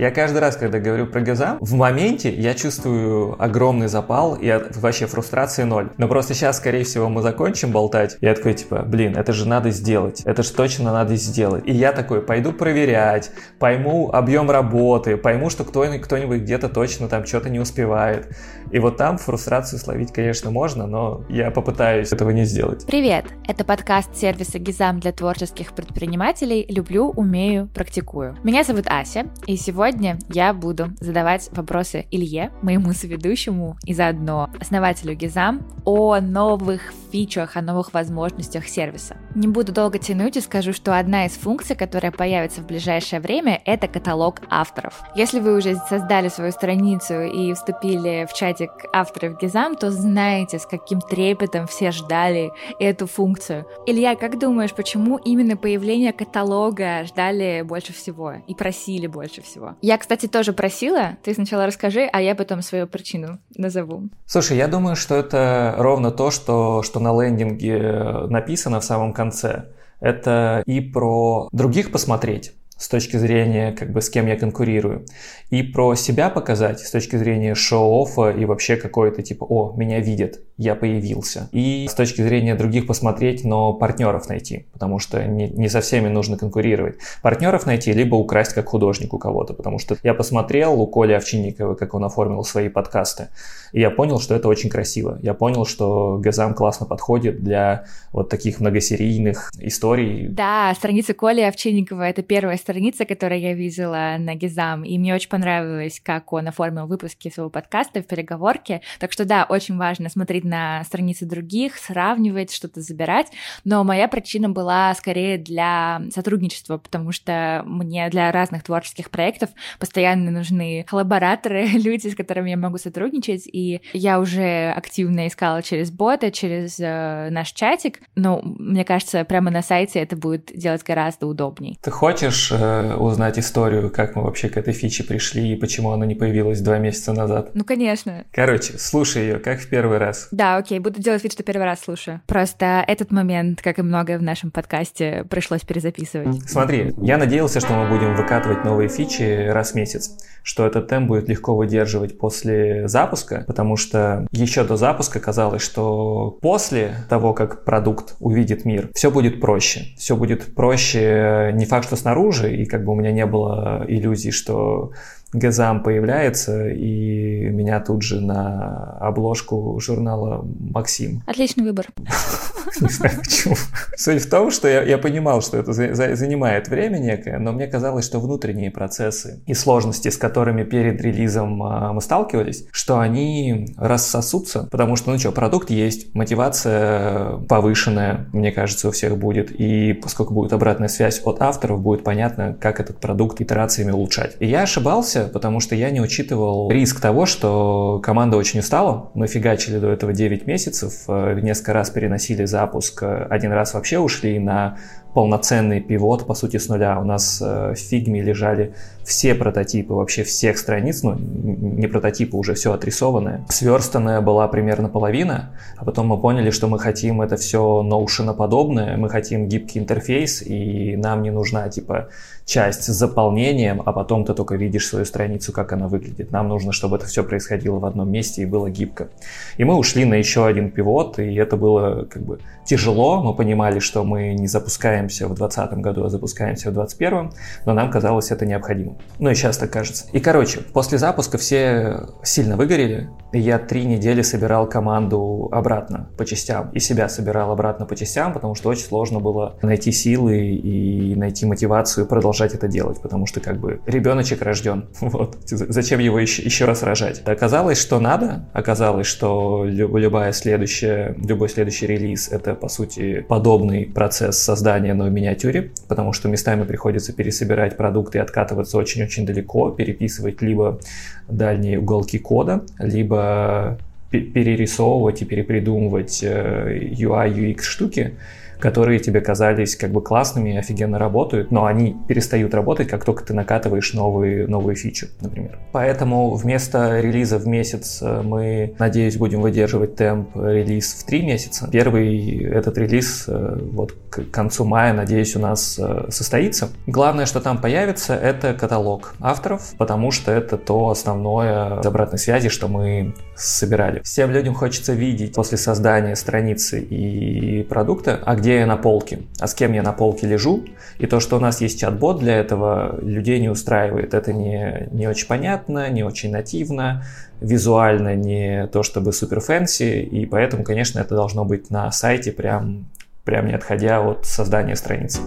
я каждый раз, когда говорю про Газам, в моменте я чувствую огромный запал и вообще фрустрации ноль. Но просто сейчас, скорее всего, мы закончим болтать. Я такой, типа, блин, это же надо сделать. Это же точно надо сделать. И я такой, пойду проверять, пойму объем работы, пойму, что кто-нибудь где-то точно там что-то не успевает. И вот там фрустрацию словить, конечно, можно, но я попытаюсь этого не сделать. Привет! Это подкаст сервиса Гизам для творческих предпринимателей «Люблю, умею, практикую». Меня зовут Ася, и сегодня я буду задавать вопросы Илье, моему соведущему и заодно основателю Гизам, о новых фичах, о новых возможностях сервиса. Не буду долго тянуть и скажу, что одна из функций, которая появится в ближайшее время, это каталог авторов. Если вы уже создали свою страницу и вступили в чатик авторов Гизам, то знаете, с каким трепетом все ждали эту функцию. Илья, как думаешь, почему именно появление каталога ждали больше всего и просили больше всего? Я, кстати, тоже просила. Ты сначала расскажи, а я потом свою причину назову. Слушай, я думаю, что это ровно то, что, что на лендинге написано в самом конце. Это и про других посмотреть, с точки зрения, как бы, с кем я конкурирую. И про себя показать с точки зрения шоу-оффа и вообще какой-то типа, о, меня видят, я появился. И с точки зрения других посмотреть, но партнеров найти, потому что не, не со всеми нужно конкурировать. Партнеров найти, либо украсть как художник у кого-то, потому что я посмотрел у Коли Овчинникова, как он оформил свои подкасты, и я понял, что это очень красиво. Я понял, что Газам классно подходит для вот таких многосерийных историй. Да, страница Коли Овчинникова — это первая страница, которую я видела на Газам, и мне очень понравилось, как он оформил выпуски своего подкаста в переговорке. Так что да, очень важно смотреть на страницы других, сравнивать, что-то забирать. Но моя причина была скорее для сотрудничества, потому что мне для разных творческих проектов постоянно нужны коллабораторы, люди, с которыми я могу сотрудничать, и я уже активно искала через бота, через э, наш чатик, но мне кажется, прямо на сайте это будет делать гораздо удобней. Ты хочешь э, узнать историю, как мы вообще к этой фиче пришли и почему она не появилась два месяца назад? Ну, конечно. Короче, слушай ее, как в первый раз. Да, окей, буду делать вид, что первый раз слушаю. Просто этот момент, как и многое в нашем подкасте, пришлось перезаписывать. Смотри, я надеялся, что мы будем выкатывать новые фичи раз в месяц, что этот темп будет легко выдерживать после запуска, потому что еще до запуска казалось, что после того, как продукт увидит мир, все будет проще. Все будет проще не факт, что снаружи, и как бы у меня не было иллюзий, что Газам появляется, и меня тут же на обложку журнала «Максим». Отличный выбор. Не знаю почему. Суть в том, что я, я понимал, что это за, за, занимает время некое, но мне казалось, что внутренние процессы и сложности, с которыми перед релизом а, мы сталкивались, что они рассосутся, потому что, ну что, продукт есть, мотивация повышенная, мне кажется, у всех будет, и поскольку будет обратная связь от авторов, будет понятно, как этот продукт итерациями улучшать. И я ошибался, ошибся, потому что я не учитывал риск того, что команда очень устала. Мы фигачили до этого 9 месяцев, э, несколько раз переносили запуск, э, один раз вообще ушли на полноценный пивот, по сути, с нуля. У нас э, в фигме лежали все прототипы вообще всех страниц, ну, не прототипы, уже все отрисованное. Сверстанная была примерно половина, а потом мы поняли, что мы хотим это все Notion подобное, мы хотим гибкий интерфейс, и нам не нужна, типа, часть с заполнением, а потом ты только видишь свою страницу, как она выглядит. Нам нужно, чтобы это все происходило в одном месте и было гибко. И мы ушли на еще один пивот, и это было как бы тяжело. Мы понимали, что мы не запускаемся в 2020 году, а запускаемся в 2021, но нам казалось это необходимо. Ну и сейчас так кажется. И короче, после запуска все сильно выгорели, и я три недели собирал команду обратно по частям, и себя собирал обратно по частям, потому что очень сложно было найти силы и найти мотивацию продолжать это делать, потому что как бы ребеночек рожден, вот, зачем его еще, еще раз рожать? Оказалось, что надо, оказалось, что любая следующая, любой следующий релиз это по сути подобный процесс создания на миниатюре, потому что местами приходится пересобирать продукты и откатываться очень очень-очень далеко, переписывать либо дальние уголки кода, либо перерисовывать и перепридумывать UI, э, UX штуки, которые тебе казались как бы классными, офигенно работают, но они перестают работать, как только ты накатываешь новые, новые фичи, например. Поэтому вместо релиза в месяц э, мы, надеюсь, будем выдерживать темп релиз в три месяца. Первый этот релиз э, вот к концу мая, надеюсь, у нас э, состоится. Главное, что там появится, это каталог авторов, потому что это то основное обратной связи, что мы собирали. Всем людям хочется видеть после создания страницы и продукта, а где я на полке, а с кем я на полке лежу. И то, что у нас есть чат-бот для этого, людей не устраивает. Это не, не очень понятно, не очень нативно, визуально не то чтобы супер fancy, и поэтому, конечно, это должно быть на сайте прям, прям не отходя от создания страницы.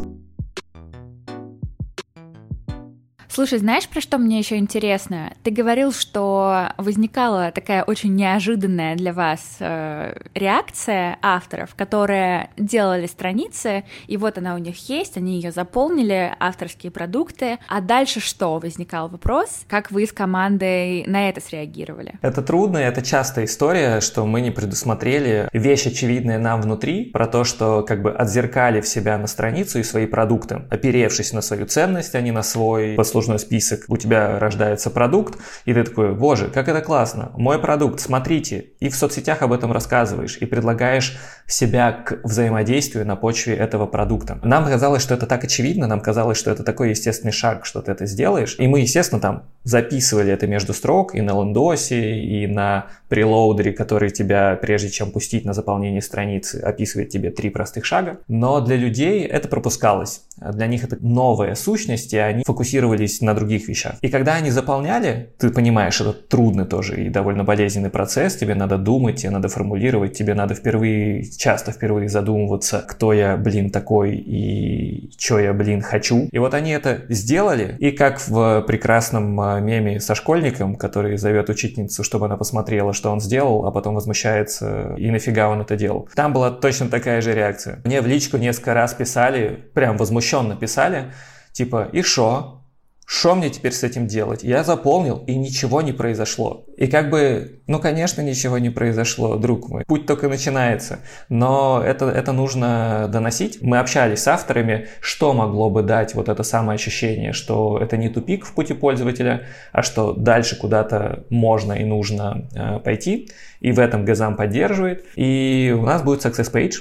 Слушай, знаешь, про что мне еще интересно? Ты говорил, что возникала такая очень неожиданная для вас э, реакция авторов, которые делали страницы, и вот она у них есть, они ее заполнили, авторские продукты. А дальше что? Возникал вопрос, как вы с командой на это среагировали? Это трудно, это частая история, что мы не предусмотрели вещь, очевидная нам внутри, про то, что как бы отзеркалив себя на страницу и свои продукты, оперевшись на свою ценность, а не на свой послужный послужной список, у тебя рождается продукт, и ты такой, боже, как это классно, мой продукт, смотрите, и в соцсетях об этом рассказываешь, и предлагаешь себя к взаимодействию на почве этого продукта. Нам казалось, что это так очевидно, нам казалось, что это такой естественный шаг, что ты это сделаешь, и мы, естественно, там записывали это между строк и на лендосе, и на прелоудере, который тебя, прежде чем пустить на заполнение страницы, описывает тебе три простых шага. Но для людей это пропускалось. Для них это новая сущность, и они фокусировались на других вещах. И когда они заполняли, ты понимаешь, это трудный тоже и довольно болезненный процесс, тебе надо думать, тебе надо формулировать, тебе надо впервые, часто впервые задумываться, кто я, блин, такой и что я, блин, хочу. И вот они это сделали, и как в прекрасном а, меме со школьником, который зовет учительницу, чтобы она посмотрела, что он сделал, а потом возмущается, и нафига он это делал. Там была точно такая же реакция. Мне в личку несколько раз писали, прям возмущенно писали, типа, и шо? Что мне теперь с этим делать? Я заполнил, и ничего не произошло. И как бы, ну, конечно, ничего не произошло, друг мой. Путь только начинается. Но это, это нужно доносить. Мы общались с авторами, что могло бы дать вот это самое ощущение, что это не тупик в пути пользователя, а что дальше куда-то можно и нужно э, пойти. И в этом Газам поддерживает. И у нас будет success page,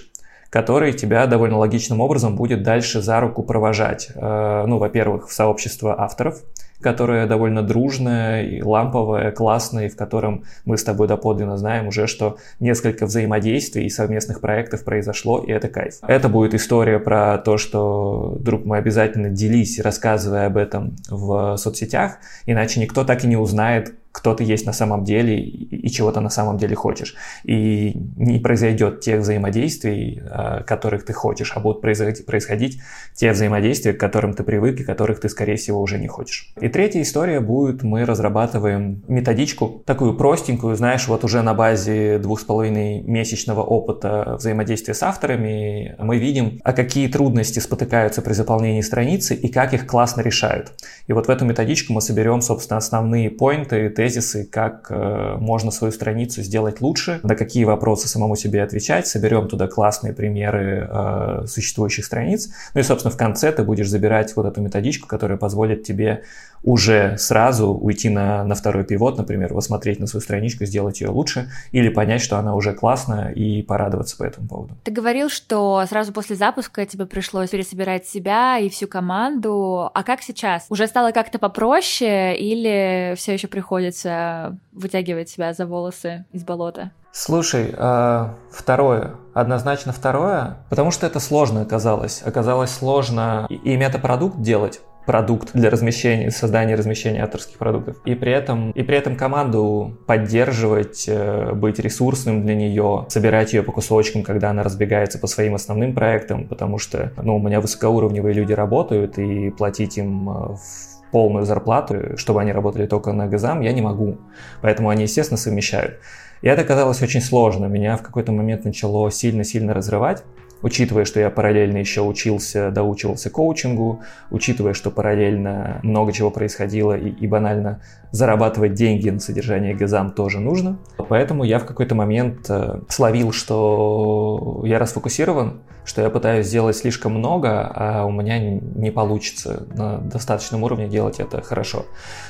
который тебя довольно логичным образом будет дальше за руку провожать. Э, ну, во-первых, в сообщество авторов, которое довольно дружное и ламповое, классное, и в котором мы с тобой доподлинно знаем уже, что несколько взаимодействий и совместных проектов произошло, и это кайф. Это будет история про то, что, друг мой, обязательно делись, рассказывая об этом в соцсетях, иначе никто так и не узнает, кто ты есть на самом деле и чего ты на самом деле хочешь. И не произойдет тех взаимодействий, а, которых ты хочешь, а будут происходить те взаимодействия, к которым ты привык и которых ты, скорее всего, уже не хочешь. И третья история будет, мы разрабатываем методичку, такую простенькую, знаешь, вот уже на базе двух с половиной месячного опыта взаимодействия с авторами мы видим, а какие трудности спотыкаются при заполнении страницы и как их классно решают. И вот в эту методичку мы соберем, собственно, основные поинты, тезисы, как э, можно свою страницу сделать лучше, на какие вопросы самому себе отвечать, соберем туда классные примеры э, существующих страниц, ну и, собственно, в конце ты будешь забирать вот эту методичку, которая позволит тебе уже сразу уйти на, на второй пивот, например, посмотреть на свою страничку, сделать ее лучше, или понять, что она уже классная, и порадоваться по этому поводу. Ты говорил, что сразу после запуска тебе пришлось пересобирать себя и всю команду. А как сейчас? Уже стало как-то попроще или все еще приходится вытягивать себя за волосы из болота? Слушай, а, второе, однозначно второе, потому что это сложно оказалось. Оказалось сложно и мета-продукт делать, продукт для размещения, создания размещения авторских продуктов. И при этом, и при этом команду поддерживать, э, быть ресурсным для нее, собирать ее по кусочкам, когда она разбегается по своим основным проектам, потому что ну, у меня высокоуровневые люди работают, и платить им э, в полную зарплату, чтобы они работали только на ГЗАМ, я не могу. Поэтому они, естественно, совмещают. И это казалось очень сложно. Меня в какой-то момент начало сильно-сильно разрывать учитывая, что я параллельно еще учился, доучивался коучингу, учитывая, что параллельно много чего происходило и, и банально зарабатывать деньги на содержание Газам тоже нужно. Поэтому я в какой-то момент э, словил, что я расфокусирован, что я пытаюсь сделать слишком много, а у меня не получится на достаточном уровне делать это хорошо.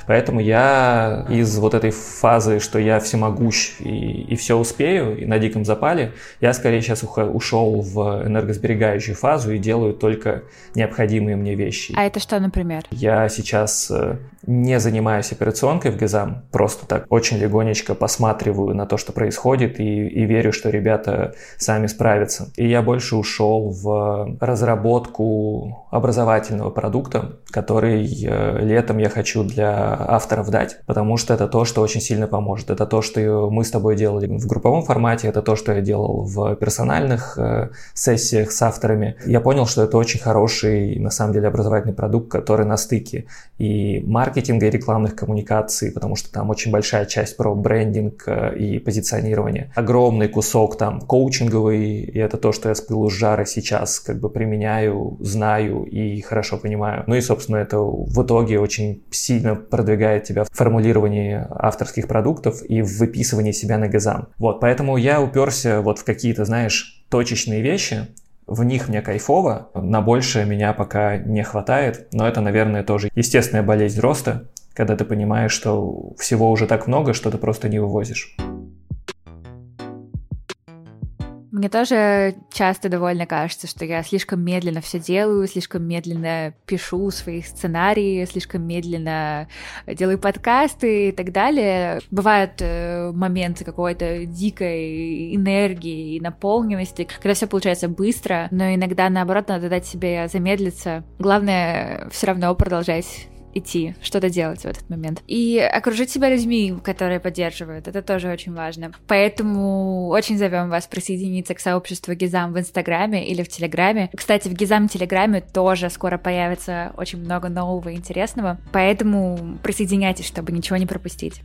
Поэтому я из вот этой фазы, что я всемогущ и, и все успею, и на диком запале, я скорее сейчас ушел в энергосберегающую фазу и делаю только необходимые мне вещи. А это что, например? Я сейчас э, не занимаюсь операционкой в ГЭЗАМ, просто так очень легонечко посматриваю на то, что происходит, и, и верю, что ребята сами справятся. И я больше ушел в разработку образовательного продукта, который э, летом я хочу для авторов дать, потому что это то, что очень сильно поможет. Это то, что мы с тобой делали в групповом формате, это то, что я делал в персональных э, сессиях с авторами. Я понял, что это очень хороший, на самом деле, образовательный продукт, который на стыке и маркетинга, и рекламных коммуникаций, потому что там очень большая часть про брендинг э, и позиционирование. Огромный кусок там коучинговый, и это то, что я с пылу с жара сейчас как бы применяю, знаю и хорошо понимаю. Ну и, собственно, это в итоге очень сильно продвигает тебя в формулировании авторских продуктов и в выписывании себя на газам. Вот, поэтому я уперся вот в какие-то, знаешь, точечные вещи, в них мне кайфово, на большее меня пока не хватает, но это, наверное, тоже естественная болезнь роста, когда ты понимаешь, что всего уже так много, что ты просто не вывозишь. Мне тоже часто довольно кажется, что я слишком медленно все делаю, слишком медленно пишу свои сценарии, слишком медленно делаю подкасты и так далее. Бывают э, моменты какой-то дикой энергии и наполненности, когда все получается быстро, но иногда наоборот надо дать себе замедлиться. Главное все равно продолжать идти, что-то делать в этот момент. И окружить себя людьми, которые поддерживают, это тоже очень важно. Поэтому очень зовем вас присоединиться к сообществу Гизам в Инстаграме или в Телеграме. Кстати, в Гизам Телеграме тоже скоро появится очень много нового и интересного, поэтому присоединяйтесь, чтобы ничего не пропустить.